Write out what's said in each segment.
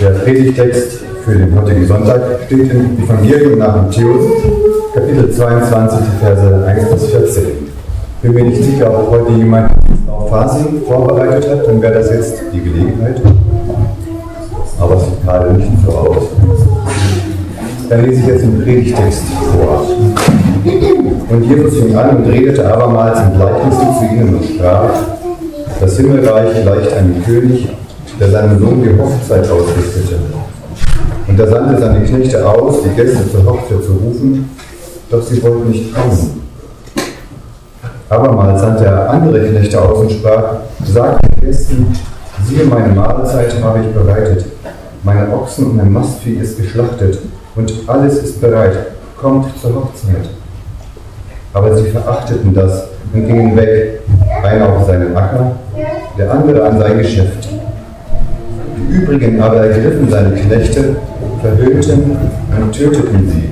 Der Predigtext für den heutigen Sonntag steht im Evangelium nach Matthäus, Kapitel 22, die Verse 1 bis 14. Bin mir nicht sicher, ob heute jemand auf Fasim vorbereitet hat, dann wäre das jetzt die Gelegenheit. Aber es sieht gerade nicht so aus. Dann lese ich jetzt den Predigtext vor. Und Jesus fing an und redete abermals in Gleichnissen zu ihnen und sprach, das Himmelreich gleicht einem König, der seinem Sohn die Hochzeit ausrichtete. Und er sandte seine Knechte aus, die Gäste zur Hochzeit zu rufen, doch sie wollten nicht kommen. Abermals sandte er andere Knechte aus und sprach, sagt den Gästen, siehe, meine Mahlzeit habe ich bereitet, meine Ochsen und mein Mastvieh ist geschlachtet und alles ist bereit, kommt zur Hochzeit. Aber sie verachteten das und gingen weg, einer auf seinen Acker, der andere an sein Geschäft. Übrigen aber ergriffen seine Knechte, verhöhnten und töteten sie.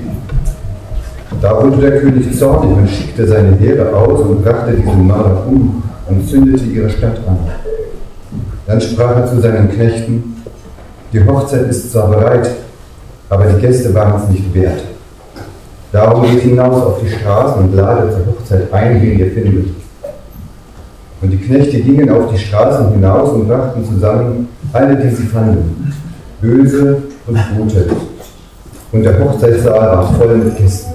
Da wurde der König zornig und schickte seine Heere aus und brachte diese Mörder um und zündete ihre Stadt an. Dann sprach er zu seinen Knechten, die Hochzeit ist zwar bereit, aber die Gäste waren es nicht wert. Darum geht hinaus auf die Straßen und ladet zur Hochzeit ein, wie ihr findet. Und die Knechte gingen auf die Straßen hinaus und brachten zusammen alle, die sie fanden, böse und gute. Und der Hochzeitssaal war voll mit Gästen.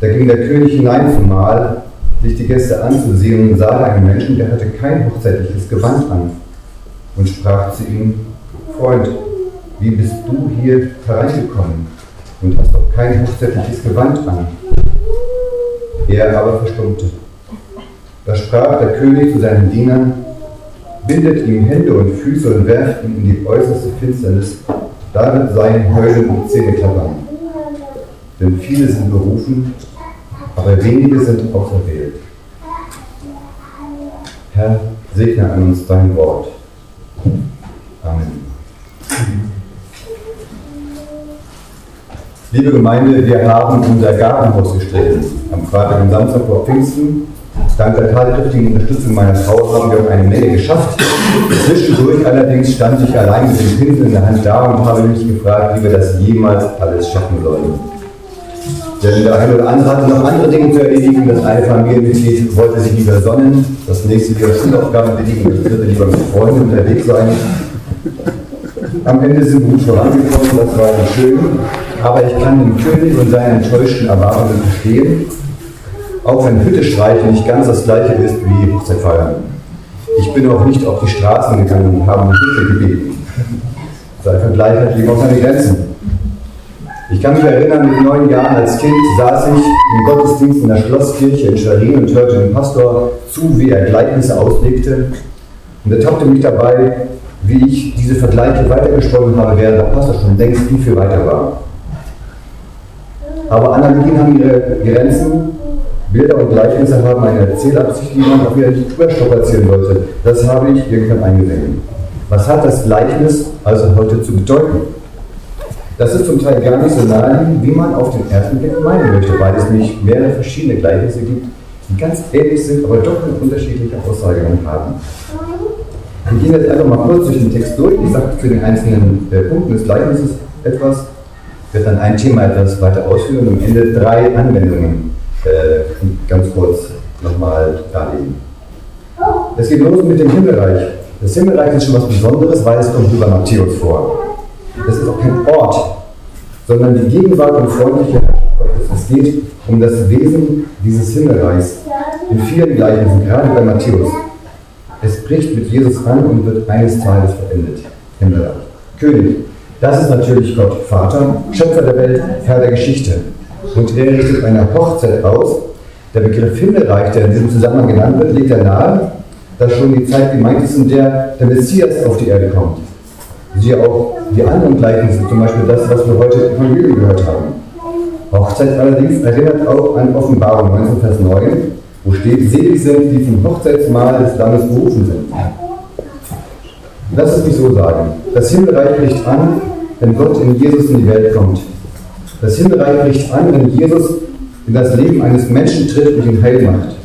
Da ging der König hinein zum Mahl, sich die Gäste anzusehen und sah einen Menschen, der hatte kein hochzeitliches Gewand an und sprach zu ihm, Freund, wie bist du hier hereingekommen und hast doch kein hochzeitliches Gewand an? Er aber verstummte. Da sprach der König zu seinen Dienern, bindet ihm Hände und Füße und werft ihn in die äußerste Finsternis, da wird sein Heulen und Zähneklappern. Denn viele sind berufen, aber wenige sind auserwählt. Herr, segne an uns dein Wort. Amen. Liebe Gemeinde, wir haben unser Gartenhaus gestrichen. Am Freitag und Samstag vor Pfingsten. Dank der tatkräftigen Unterstützung meiner Frau haben wir auch eine Menge geschafft. Zwischendurch allerdings stand ich allein mit dem Pinsel in der Hand da und habe mich gefragt, wie wir das jemals alles schaffen sollen. Denn der eine oder andere hatte noch andere Dinge zu erledigen. Das eine Familienmitglied wollte sich lieber sonnen, das nächste wieder Schulaufgaben erledigen, das dritte lieber mit Freunden unterwegs sein. Am Ende sind wir gut vorangekommen, das war schön. Aber ich kann den König und seine enttäuschten Erwartungen verstehen, auch wenn Hüttestreichen nicht ganz das gleiche ist wie Hochzeit feiern. Ich bin auch nicht auf die Straßen gegangen und habe um Hilfe gebeten. Sein Vergleich hat lieber auch seine Grenzen. Ich kann mich erinnern, mit neun Jahren als Kind saß ich im Gottesdienst in der Schlosskirche in Schwerin und hörte dem Pastor zu, wie er Gleichnisse auslegte. Und er tappte mich dabei, wie ich diese Vergleiche weitergesponnen habe, während der Pastor schon längst viel, viel weiter war. Aber Analogien haben ihre Grenzen. Bilder und Gleichnisse haben eine Erzählabsicht, die man auf ihrer Tour strapazieren sollte. Das habe ich irgendwann eingesehen. Was hat das Gleichnis also heute zu bedeuten? Das ist zum Teil gar nicht so naheliegend, wie man auf den ersten Blick meinen möchte, weil es nämlich mehrere verschiedene Gleichnisse gibt, die ganz ähnlich sind, aber doch eine unterschiedliche Aussage haben. Wir gehen jetzt einfach mal kurz durch den Text durch. Ich sage zu den einzelnen äh, Punkten des Gleichnisses etwas, werde dann ein Thema etwas weiter ausführen und am Ende drei Anwendungen äh, ganz kurz nochmal darlegen. Es geht los mit dem Himmelreich. Das Himmelreich ist schon was Besonderes, weil es kommt über Matthäus vor. Es ist auch kein Ort, sondern die Gegenwart und freundliche Gottes. Es geht um das Wesen dieses Himmelreichs in vielen Gleichnissen, gerade bei Matthäus. Es bricht mit Jesus an und wird eines Tages verendet. Himmelreich. König. Das ist natürlich Gott, Vater, Schöpfer der Welt, Herr der Geschichte. Und er richtet eine Hochzeit aus. Der Begriff Himmelreich, der in diesem Zusammenhang genannt wird, legt er nahe, dass schon die Zeit gemeint ist, in der der Messias auf die Erde kommt. Siehe auch die anderen Gleichnisse, zum Beispiel das, was wir heute im Evangelium gehört haben. Hochzeit allerdings erinnert auch an Offenbarung 19, Vers 9, wo steht, selig sind, die zum Hochzeitsmahl des Lammes berufen sind. Lass es mich so sagen. Das Himmelreich bricht an, wenn Gott in Jesus in die Welt kommt. Das Himmelreich bricht an, wenn Jesus in das Leben eines Menschen tritt und ihn heil macht.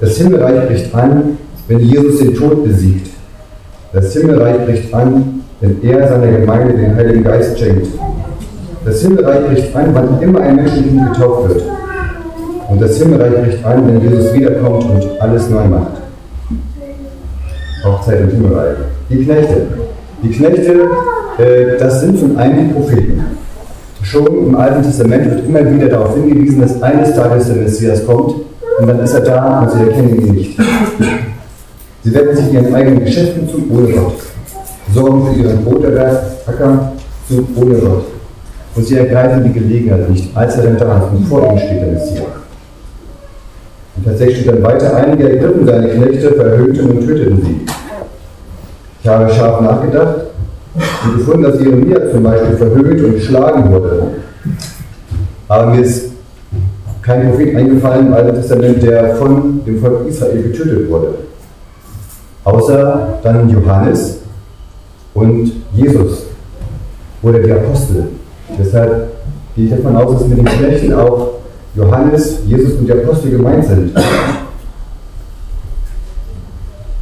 Das Himmelreich bricht an, wenn Jesus den Tod besiegt. Das Himmelreich bricht an, wenn er seiner Gemeinde den Heiligen Geist schenkt. Das Himmelreich bricht an, wann immer ein Mensch in ihn getauft wird. Und das Himmelreich bricht an, wenn Jesus wiederkommt und alles neu macht. Hochzeit und Himmelreich. Die Knechte. Die Knechte, äh, das sind von einigen Propheten. Schon im Alten Testament wird immer wieder darauf hingewiesen, dass eines Tages der Messias kommt und dann ist er da und sie erkennen ihn nicht. Sie werden sich ihren eigenen Geschäften zu ohne Gott, sorgen für ihren Broterwerk, Acker zu ohne Gott. Und sie ergreifen die Gelegenheit nicht, als er dann da ist und vor ihnen steht der Messias. Und tatsächlich steht dann weiter, einige ergriffen seine Knechte, verhöhnten und töteten sie. Ich habe scharf nachgedacht und gefunden, dass Jeremia zum Beispiel verhöhnt und geschlagen wurde. Aber mir ist kein Prophet eingefallen im Alten Testament, der von dem Volk Israel getötet wurde. Außer dann Johannes und Jesus oder die Apostel. Deshalb gehe ich davon aus, dass mit den Knechten auch Johannes, Jesus und die Apostel gemeint sind.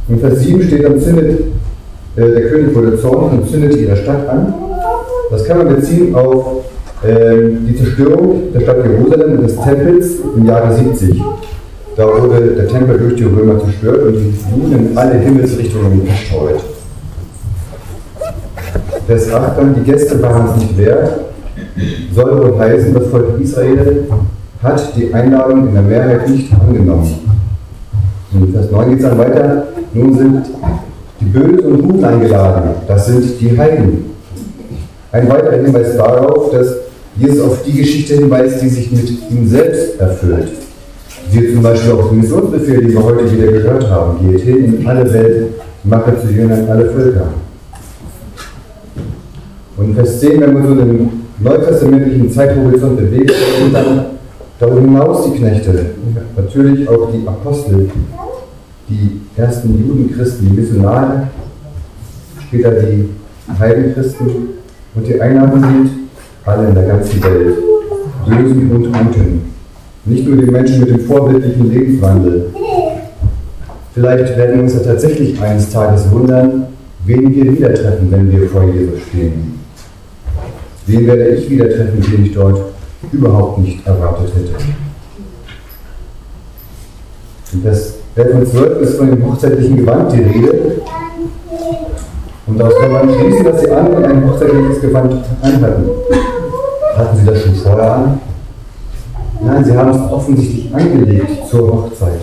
In Vers 7 steht dann, zündet, äh, der König wurde zornig und zündet ihre Stadt an. Das kann man beziehen auf äh, die Zerstörung der Stadt Jerusalem und des Tempels im Jahre 70. Da wurde der Tempel durch die Römer zerstört und die Juden in alle Himmelsrichtungen verstreut. Vers 8 dann, die Gäste waren es nicht wert, soll wohl heißen, das Volk Israel hat die Einladung in der Mehrheit nicht angenommen. In Vers 9 geht es dann weiter. Nun sind die Bösen und Guten eingeladen. Das sind die Heiden. Ein weiterer Hinweis darauf, dass Jesus auf die Geschichte hinweist, die sich mit ihm selbst erfüllt. Wie zum Beispiel auch den Missionsbefehl, den wir heute wieder gehört haben. Geht hin in alle Welt, mache zu Jüngern alle Völker. Und Vers 10, wenn wir so einen neutestamentlichen Zeithorizont bewegen, dann darüber hinaus die Knechte, natürlich auch die Apostel, die ersten Judenchristen, die Missionare, später die Heidenchristen und die Einnahmen sind alle in der ganzen Welt, Bösen und Guten. Nicht nur die Menschen mit dem vorbildlichen Lebenswandel. Vielleicht werden wir uns ja tatsächlich eines Tages wundern, wen wir wieder treffen, wenn wir vor Jesus stehen. Wen werde ich wieder treffen, den ich dort überhaupt nicht erwartet hätte. In Vers 11 und 12 ist von dem hochzeitlichen Gewand die Rede. Und daraus kann man schließen, dass die anderen ein hochzeitliches Gewand anhatten. Hatten sie das schon vorher an? Nein, sie haben es offensichtlich angelegt zur Hochzeit.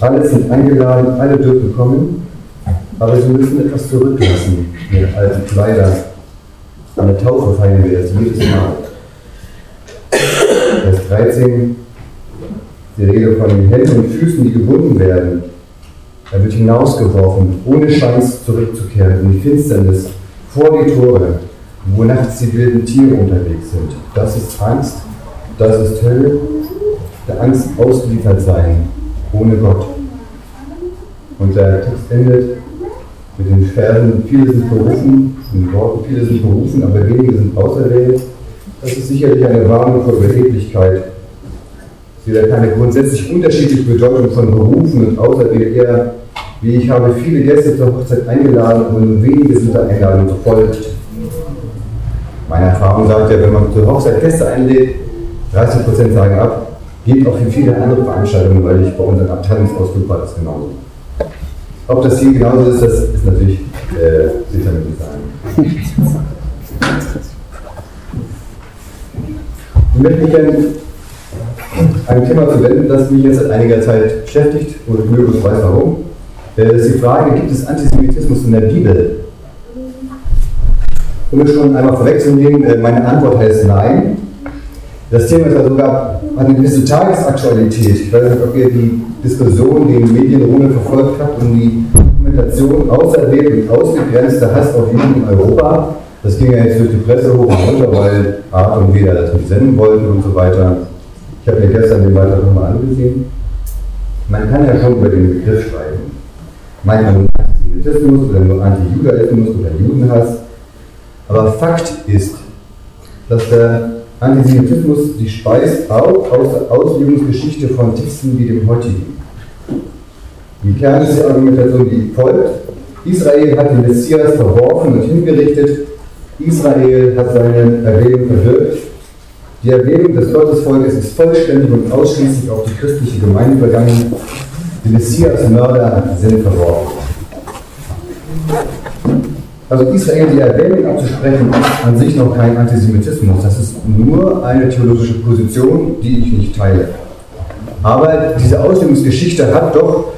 Alle sind eingeladen, alle dürfen kommen, aber sie müssen etwas zurücklassen, ihre alten Kleider, an der Taufe feiern wir das jedes Mal. Vers 13, die Rede von den Händen und Füßen, die gebunden werden. Er wird hinausgeworfen, ohne Chance zurückzukehren in die Finsternis vor die Tore, wo nachts die wilden Tiere unterwegs sind. Das ist Angst, das ist Hölle, der Angst ausgeliefert sein, ohne Gott. Und der Text endet mit den Versen, viele sind berufen, in Worten, viele sind berufen, aber wenige sind auserwählt. Das ist sicherlich eine Warnung vor Überheblichkeit. Hat keine grundsätzlich unterschiedliche Bedeutung von berufen und auserwählt, eher wie ich habe viele Gäste zur Hochzeit eingeladen und wenige sind der Einladung gefolgt. Meine Erfahrung sagt ja, wenn man zur Hochzeit Gäste einlädt, 30% sagen ab, geht auch für viele andere Veranstaltungen, weil ich bei unseren Abteilungsausflug war das genauso. Ob das hier genauso ist, das ist natürlich äh, sicher nicht sagen. Ich möchte mich gerne ein Thema zu wenden, das mich jetzt seit einiger Zeit beschäftigt und ich möglichst weiß warum. Das ist die Frage, gibt es Antisemitismus in der Bibel? Um es schon einmal vorwegzunehmen, äh, meine Antwort heißt nein. Das Thema ist ja sogar eine gewisse Tagesaktualität. Ich weiß nicht, ob ihr die Diskussion, die in den Medien ohne verfolgt habt, um die Dokumentation auserwählt und ausgegrenzter Hass auf Juden in Europa. Das ging ja jetzt durch die Presse hoch und runter, weil Art und Weder das nicht senden wollten und so weiter. Ich habe mir gestern den Beitrag nochmal angesehen. Man kann ja schon über den Begriff schreiben. Meint man nur Antisemitismus oder nur Antijudaismus oder Judenhass. Aber Fakt ist, dass der Antisemitismus sich speist auch aus der Auslegungsgeschichte von Texten wie dem heutigen. Die Kern ist die Argumentation, die folgt. Israel hat den Messias verworfen und hingerichtet. Israel hat seine Erwählung verwirkt. Die Erwählung des Gottesvolkes ist vollständig und ausschließlich auf die christliche Gemeinde übergangen. Die Messias-Mörder sind verworfen. Also Israel die Erwählung abzusprechen, ist an sich noch kein Antisemitismus. Das ist nur eine theologische Position, die ich nicht teile. Aber diese Auslegungsgeschichte hat doch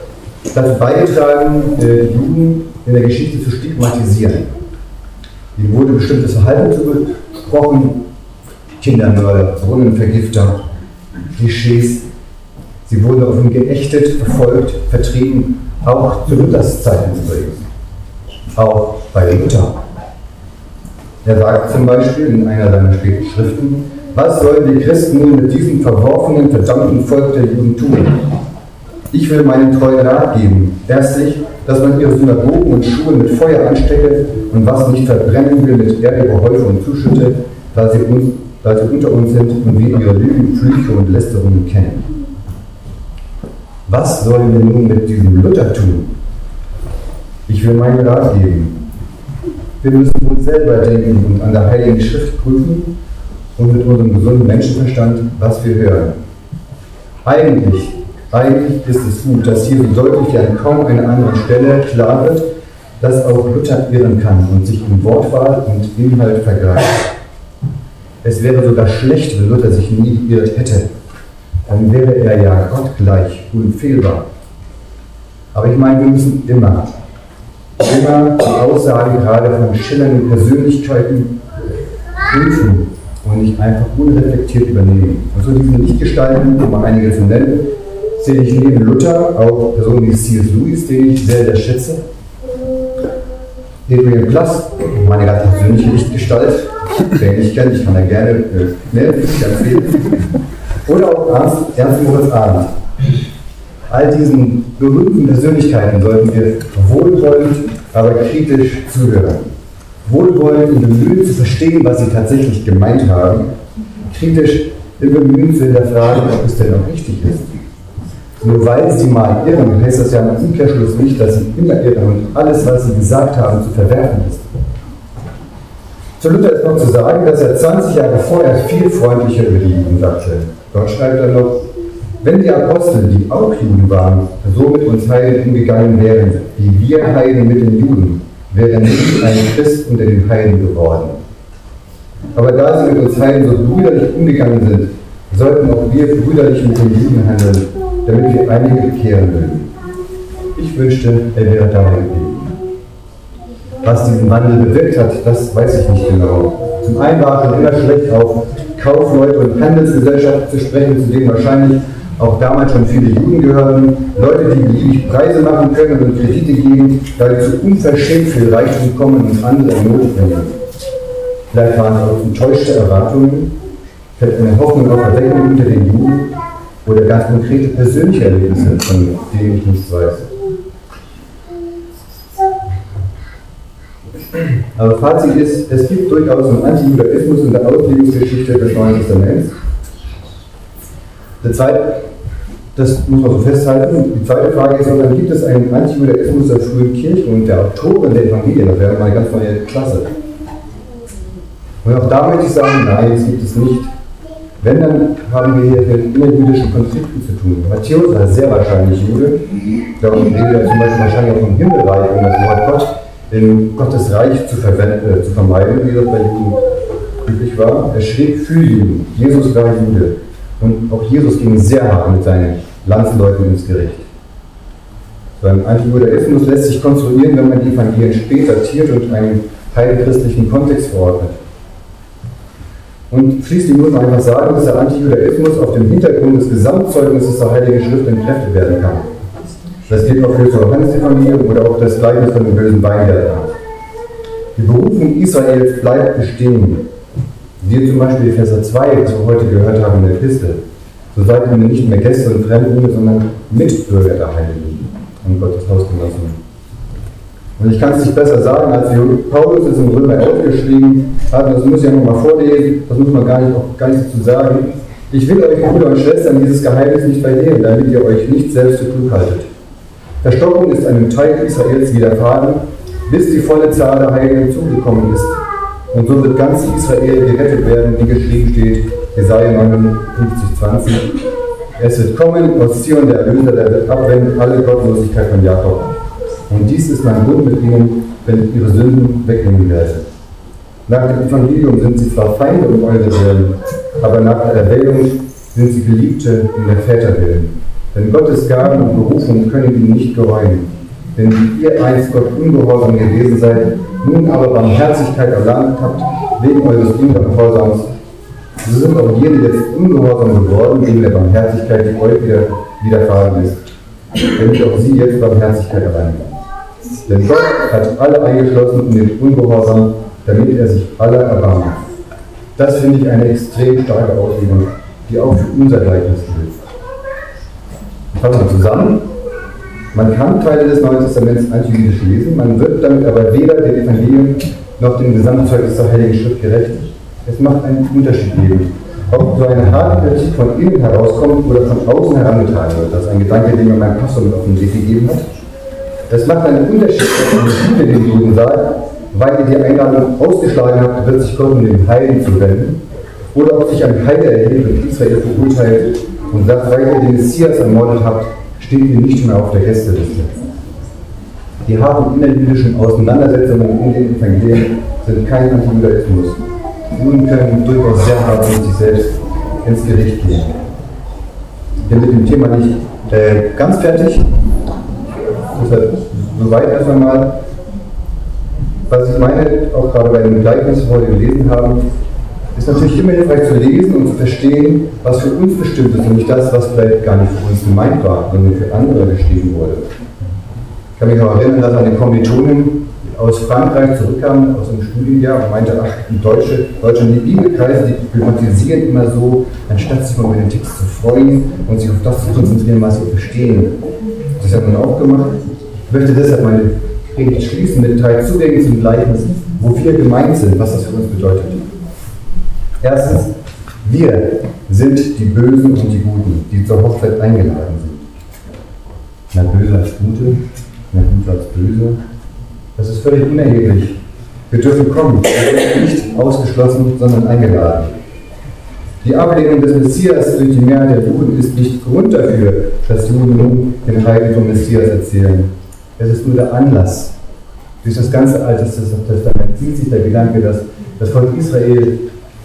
dazu beigetragen, äh, die Juden in der Geschichte zu stigmatisieren. Ihnen wurde bestimmtes Verhalten zugesprochen, Kindermörder, Brunnenvergifter, Klischees. Sie wurden auf ihn geächtet, verfolgt, vertrieben, auch zu Luthers Zeiten übrigens. Auch bei Luther. Er sagt zum Beispiel in einer seiner späten Schriften, was sollen die Christen nun mit diesem verworfenen, verdammten Volk der Juden tun? Ich will meinen treuen Rat geben. Erstlich, dass man ihre Synagogen und Schulen mit Feuer anstecke und was nicht verbrennen will, mit Erde überhäufe und zuschütte, da sie, uns, da sie unter uns sind und wir ihre Lügen, Flüche und Lästerungen kennen. Was sollen wir nun mit diesem Luther tun? Ich will meinen Rat geben. Wir müssen uns selber denken und an der Heiligen Schrift prüfen und mit unserem gesunden Menschenverstand, was wir hören. Eigentlich eigentlich ist es gut, dass hier so deutlich an kaum einer anderen Stelle klar wird, dass auch Luther irren kann und sich in Wortwahl und Inhalt vergreift. Es wäre sogar schlecht, wenn Luther sich nie geirrt hätte. Dann wäre er ja gottgleich, unfehlbar. Aber ich meine, wir müssen immer, immer die Aussagen gerade von schillernden Persönlichkeiten prüfen und nicht einfach unreflektiert übernehmen. Und so diese Lichtgestalten, um mal einige zu nennen, sehe ich neben Luther auch Personen wie C.S. Lewis, den ich sehr, sehr schätze. Adrian Plass, meine ganz persönliche Lichtgestalt, wer ihn nicht kennt, ich kann da gerne äh, mehr empfehlen. Oder auch Ernst, Ernst Moritz Arndt. All diesen berühmten Persönlichkeiten sollten wir wohlwollend, aber kritisch zuhören. Wohlwollend im Bemühen zu verstehen, was sie tatsächlich gemeint haben, kritisch im Bemühen zu hinterfragen, ob es denn auch richtig ist. Nur weil sie mal irren, heißt das ja im Umkehrschluss nicht, dass sie immer irren und alles, was sie gesagt haben, zu verwerfen ist. Zu Luther ist noch zu sagen, dass er 20 Jahre vorher viel freundlicher über die Juden sagte. Dort schreibt er noch, wenn die Apostel, die auch Juden waren, so mit uns Heiden umgegangen wären, wie wir Heiden mit den Juden, wäre nicht ein Christ unter den Heiden geworden. Aber da sie mit uns Heiden so brüderlich umgegangen sind, sollten auch wir brüderlich mit den Juden handeln damit wir einige bekehren würden. Ich wünschte, er wäre dabei geblieben. Was diesen Wandel bewirkt hat, das weiß ich nicht genau. Zum einen war schon immer schlecht auf Kaufleute und Handelsgesellschaften zu sprechen, zu denen wahrscheinlich auch damals schon viele Juden gehören, Leute, die beliebig Preise machen können und Kredite geben, sie zu unverschämt viel Reichtum kommen und andere in Not bringen. Vielleicht waren es auch enttäuschte Erwartungen, vielleicht eine Hoffnung auf Erweckung unter den Juden, ganz konkrete persönliche Erlebnisse, von denen ich nichts weiß. Aber Fazit ist, es gibt durchaus einen Antijudaismus in der Auslegungsgeschichte des Neuen Testaments. Der zweite, das muss man so festhalten. Die zweite Frage ist, dann gibt es einen Antijudaismus der frühen Kirche und der Autoren der Evangelien? Das wäre mal eine ganz neue Klasse. Und auch da möchte ich sagen, nein, das gibt es nicht. Wenn, dann haben wir hier mit innerjüdischen Konflikten zu tun. Matthäus war sehr wahrscheinlich Jude. Darum redet er zum Beispiel wahrscheinlich auch vom Himmelreich, um das Wort Gott in Gottes Reich zu, äh, zu vermeiden, wie das bei Juden üblich war. Er schrieb für Juden. Jesus war Jude. Und auch Jesus ging sehr hart mit seinen Landsleuten ins Gericht. Beim Antijudaismus lässt sich konstruieren, wenn man die Evangelien später datiert und einen heidenchristlichen Kontext verordnet. Und schließlich muss man einfach sagen, dass der Antijudaismus auf dem Hintergrund des Gesamtzeugnisses der Heiligen Schrift entkräftet werden kann. Das gilt auch für das Johannes-Evangelium oder auch das Gleichnis von dem bösen Weingärtner. Die Berufung Israels bleibt bestehen. Wir zum Beispiel die Verse 2, was wir heute gehört haben in der Epistel. So seid ihr nicht mehr Gäste und Fremdlinge, sondern Mitbürger der Heiligen und Gottes Hausgenossen. Und ich kann es nicht besser sagen, als Paulus es im Römer 11 geschrieben hat, das muss ich ja nochmal vorlesen, das muss man gar nicht, auch gar nicht dazu sagen. Ich will euch, Brüder und Schwestern, dieses Geheimnis nicht verlieren, damit ihr euch nicht selbst zu klug haltet. Verstockung ist einem Teil Israels widerfahren, bis die volle Zahl der Heiligen zugekommen ist. Und so wird ganz Israel gerettet werden, wie geschrieben steht, Jesaja 59, 20. Es wird kommen aus Zion der Erlöser, der wird abwenden alle Gottlosigkeit von Jakob. Und dies ist mein Bund mit ihnen, wenn ich ihre Sünden wegnehmen werde. Nach dem Evangelium sind sie zwar Feinde um eure Willen, aber nach der Erwählung sind sie Geliebte in der Väterwillen. Denn Gottes Gaben und Berufung können ihnen nicht gereuen. Denn wie ihr einst Gott ungehorsam gewesen seid, nun aber Barmherzigkeit erlangt habt, wegen eures Ungehorsams, so sind auch jene jetzt ungehorsam geworden, wegen der Barmherzigkeit, die euch wieder widerfahren ist. Damit auch sie jetzt Barmherzigkeit erlangen. Denn Gott hat alle eingeschlossen in den Ungehorsam, damit er sich aller erbarmt. Das finde ich eine extrem starke Auslegung, die auch für unser Gleichnis gilt. Fassen wir zusammen. Man kann Teile des Neuen Testaments antijüdisch lesen, man wird damit aber weder dem Evangelium noch dem Gesamtzeugnis der Heiligen Schrift gerecht. Es macht einen Unterschied geben, ob so eine harte von innen herauskommt oder von außen herangetragen wird. Das ist ein Gedanke, den mir mein Pastor mit auf den Weg gegeben hat. Es macht einen Unterschied, ob eine Schule den Juden sagt, weil ihr die Einladung ausgeschlagen habt, wird sich Gott um den Heiden zu wenden, oder ob sich ein Heide erhebt und Israel verurteilt und sagt, weil ihr den Messias ermordet habt, steht ihr nicht mehr auf der Gästeliste. Die harten innerjüdischen Auseinandersetzungen in den Evangelien sind kein Antijudaismus. Juden können durchaus sehr hart mit sich selbst ins Gericht gehen. Ich bin mit dem Thema nicht äh, ganz fertig. Deshalb soweit erst einmal. Was ich meine, auch gerade bei den Gleichnis, die wir heute gelesen haben, ist natürlich immer hilfreich zu lesen und zu verstehen, was für uns bestimmt ist und nicht das, was vielleicht gar nicht für uns gemeint war, sondern für andere geschrieben wurde. Ich kann mich noch erinnern, dass eine Kommilitonin aus Frankreich zurückkam, aus einem Studienjahr und meinte, ach, die Deutsche, Deutschland, die Bibelkreise, die problematisieren immer so, anstatt sich mal über den Text zu freuen und sich auf das zu konzentrieren, was sie verstehen. Das hat man auch gemacht. Ich möchte deshalb meine Predigt schließen mit drei Zugängen zum Gleichnis, wo wir gemeint sind, was das für uns bedeutet. Erstens, wir sind die Bösen und die Guten, die zur Hochzeit eingeladen sind. Na, böse als Gute, na, Gute als Böse. Das ist völlig unerheblich. Wir dürfen kommen, wir sind nicht ausgeschlossen, sondern eingeladen. Die Ablehnung des Messias durch die Mehrheit der Juden ist nicht Grund dafür, dass Juden nun den Heiligen vom Messias erzählen. Es ist nur der Anlass. Durch das ganze Alte Testament zieht sich der Gedanke, dass das Volk Israel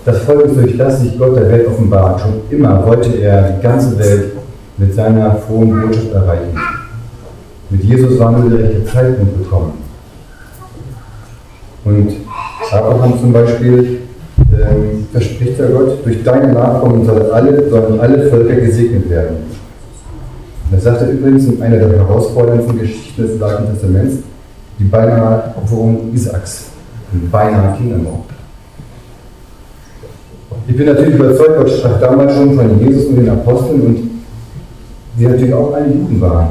das Volk ist, durch das sich Gott der Welt offenbart. Schon immer wollte er die ganze Welt mit seiner frohen Botschaft erreichen. Mit Jesus war nur der rechte Zeitpunkt gekommen. Und Abraham zum Beispiel ähm, verspricht ja Gott, durch deine Nachkommen sollen alle, sollen alle Völker gesegnet werden. Das sagt er übrigens in einer der herausforderndsten Geschichten des Alten Testaments, die beinahe Opferung Isaaks, beinahe Kindermord. Ich bin natürlich überzeugt, Gott sprach damals schon von Jesus und den Aposteln und die natürlich auch alle Juden waren.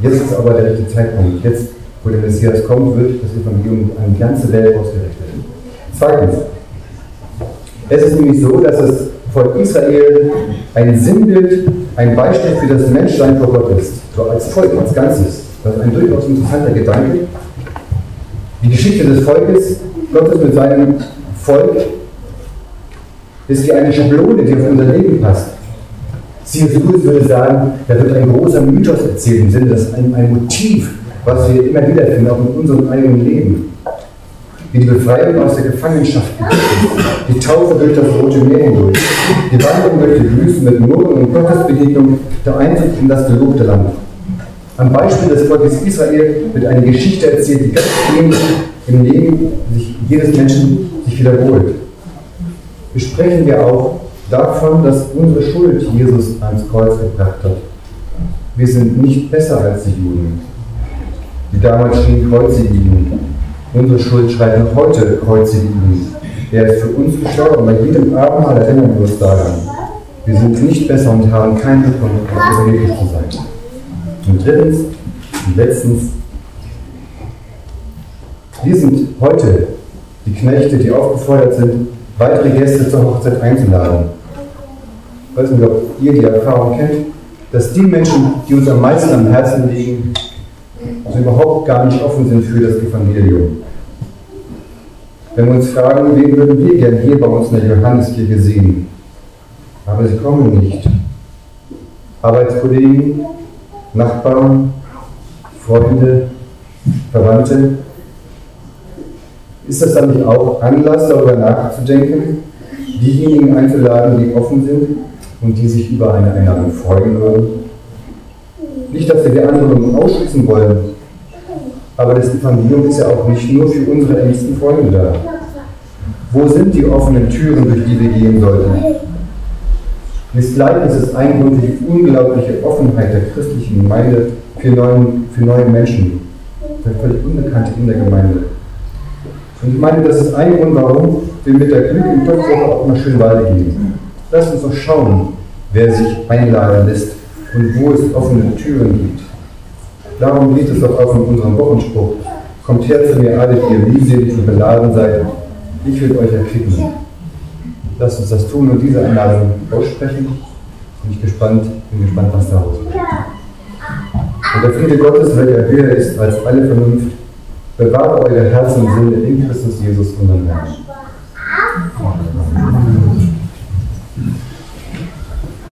Jetzt ist aber der rechte Zeitpunkt. Jetzt, wo der Messias kommt, wird das Evangelium an die ganze Welt ausgerichtet. Zweitens, es ist nämlich so, dass das Volk Israel ein Sinnbild, ein Beispiel für das Menschsein vor Gott ist. Als Volk, als Ganzes. Das ist ein durchaus interessanter Gedanke. Die Geschichte des Volkes, Gottes mit seinem Volk, ist wie eine Schablone, die auf unser Leben passt. C.S. Lewis würde sagen, da wird ein großer Mythos erzählt, im Sinne, das ist ein, ein Motiv, was wir immer wieder finden, auch in unserem eigenen Leben. Wie die Befreiung aus der Gefangenschaft, die Taufe durch das Rote Meer hindurch, die Wanderung durch die Wüste mit Murren und Gottesbegegnung, der Einzug in das gelobte Land. Am Beispiel des Volkes Israel wird eine Geschichte erzählt, die ganz im Leben sich jedes Menschen sich wiederholt besprechen wir auch davon, dass unsere Schuld Jesus ans Kreuz gebracht hat. Wir sind nicht besser als die Juden, die damals schrien, kreuzige ihn. Unsere Schuld schreit noch heute, kreuzige ihn. Er ist für uns gestorben. Bei jedem Abendmahl erinnern wir uns daran. Wir sind nicht besser und haben keinen Grund, überheblich zu sein. Und drittens und letztens, wir sind heute die Knechte, die aufgefordert sind, weitere Gäste zur Hochzeit einzuladen. Ich weiß nicht, ob ihr die Erfahrung kennt, dass die Menschen, die uns am meisten am Herzen liegen, Herzen überhaupt gar nicht offen sind für das Evangelium. Wenn wir uns fragen, wen würden wir gern hier bei uns in der Johanneskirche sehen? Aber sie kommen nicht. Arbeitskollegen, Nachbarn, Freunde, Verwandte. Ist das dann nicht auch Anlass, darüber nachzudenken, diejenigen einzuladen, die offen sind und die sich über eine Einladung freuen würden? Nicht, dass wir die anderen ausschließen wollen, aber das Evangelium ist ja auch nicht nur für unsere engsten Freunde da. Wo sind die offenen Türen, durch die wir gehen sollten? Des Gleichnis ist ein Grund für die unglaubliche Offenheit der christlichen Gemeinde für, neuen, für neue Menschen, für völlig Unbekannte in der Gemeinde. Und ich meine, das ist ein Grund, warum wir mit der Glück im Topfwoche auch nach Schönwalde gehen. Lass uns doch schauen, wer sich einladen lässt und wo es offene Türen gibt. Darum geht es doch auch in unserem Wochenspruch. Kommt her zu mir alle, die ihr mühselig und beladen seid. Ich will euch erquicken. Lasst uns das tun und diese Einladung aussprechen. Bin ich gespannt, bin gespannt, was da rauskommt. Und der Friede Gottes, welcher höher ist als alle Vernunft, bewahre eure Herzen und Sinne in Christus Jesus, unseren Herrn.